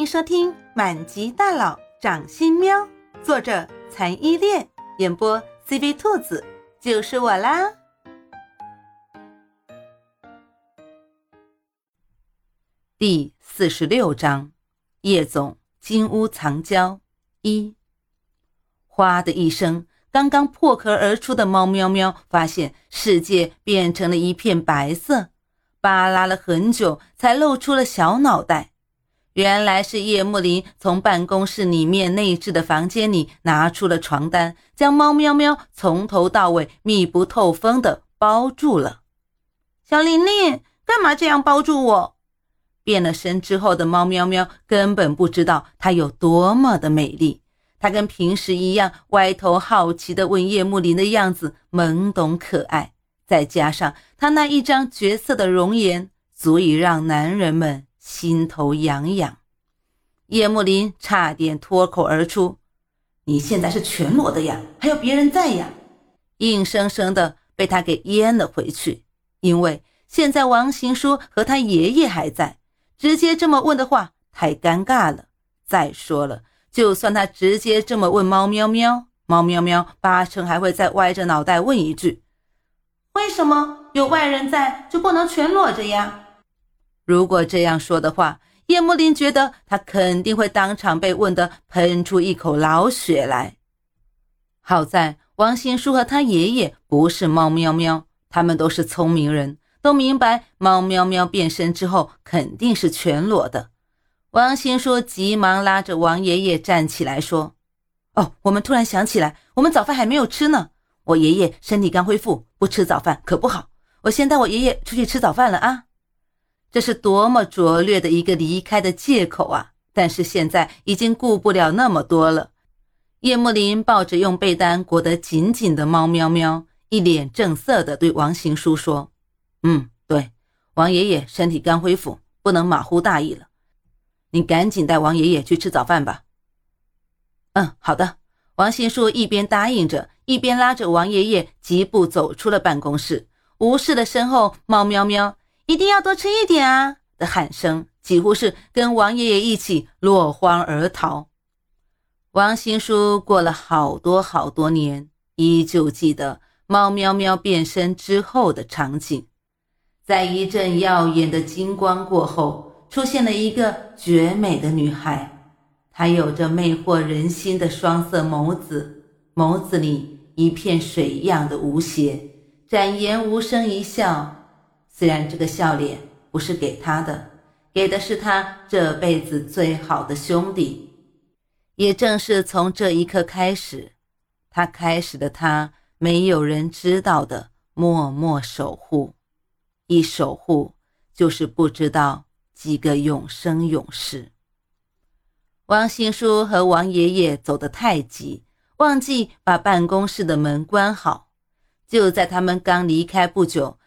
迎收听《满级大佬掌心喵》，作者残依恋，演播 CV 兔子，就是我啦。第四十六章：叶总金屋藏娇一。哗的一声，刚刚破壳而出的猫喵喵发现世界变成了一片白色，扒拉了很久才露出了小脑袋。原来是叶慕林从办公室里面内置的房间里拿出了床单，将猫喵喵从头到尾密不透风的包住了。小玲玲，干嘛这样包住我？变了身之后的猫喵喵根本不知道它有多么的美丽，它跟平时一样歪头好奇的问叶慕林的样子懵懂可爱，再加上它那一张绝色的容颜，足以让男人们。心头痒痒，叶幕林差点脱口而出：“你现在是全裸的呀，还有别人在呀！”硬生生的被他给咽了回去。因为现在王行书和他爷爷还在，直接这么问的话太尴尬了。再说了，就算他直接这么问猫喵喵，猫喵喵八成还会再歪着脑袋问一句：“为什么有外人在就不能全裸着呀？”如果这样说的话，叶慕林觉得他肯定会当场被问得喷出一口老血来。好在王新书和他爷爷不是猫喵喵，他们都是聪明人，都明白猫喵喵变身之后肯定是全裸的。王新书急忙拉着王爷爷站起来说：“哦，我们突然想起来，我们早饭还没有吃呢。我爷爷身体刚恢复，不吃早饭可不好。我先带我爷爷出去吃早饭了啊。”这是多么拙劣的一个离开的借口啊！但是现在已经顾不了那么多了。叶慕林抱着用被单裹得紧紧的猫喵喵，一脸正色地对王行书说：“嗯，对，王爷爷身体刚恢复，不能马虎大意了。你赶紧带王爷爷去吃早饭吧。”嗯，好的。王行书一边答应着，一边拉着王爷爷疾步走出了办公室，无视了身后猫喵喵。一定要多吃一点啊！的喊声几乎是跟王爷爷一起落荒而逃。王新书过了好多好多年，依旧记得猫喵喵变身之后的场景。在一阵耀眼的金光过后，出现了一个绝美的女孩。她有着魅惑人心的双色眸子，眸子里一片水一样的无邪，展颜无声一笑。虽然这个笑脸不是给他的，给的是他这辈子最好的兄弟。也正是从这一刻开始，他开始了他没有人知道的默默守护。一守护就是不知道几个永生永世。王新书和王爷爷走得太急，忘记把办公室的门关好。就在他们刚离开不久。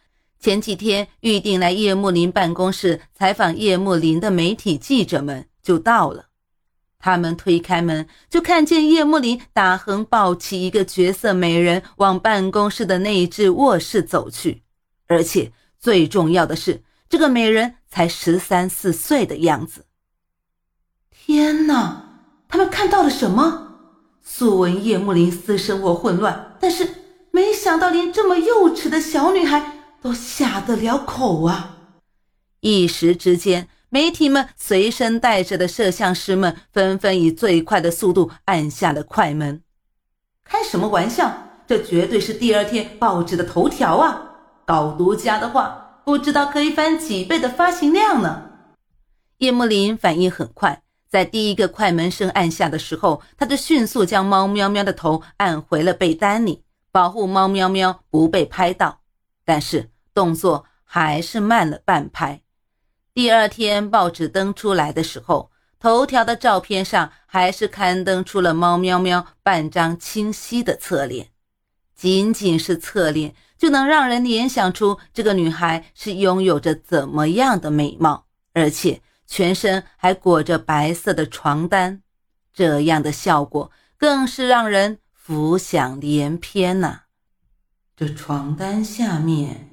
前几天预定来叶慕林办公室采访叶慕林的媒体记者们就到了，他们推开门就看见叶慕林打横抱起一个绝色美人往办公室的内置卧室走去，而且最重要的是，这个美人才十三四岁的样子。天哪，他们看到了什么？素闻叶慕林私生活混乱，但是没想到连这么幼稚的小女孩。都下得了口啊！一时之间，媒体们随身带着的摄像师们纷纷以最快的速度按下了快门。开什么玩笑？这绝对是第二天报纸的头条啊！搞独家的话，不知道可以翻几倍的发行量呢。叶慕林反应很快，在第一个快门声按下的时候，他就迅速将猫喵喵的头按回了被单里，保护猫喵喵不被拍到。但是。动作还是慢了半拍。第二天报纸登出来的时候，头条的照片上还是刊登出了猫喵喵半张清晰的侧脸。仅仅是侧脸就能让人联想出这个女孩是拥有着怎么样的美貌，而且全身还裹着白色的床单，这样的效果更是让人浮想联翩呐。这床单下面。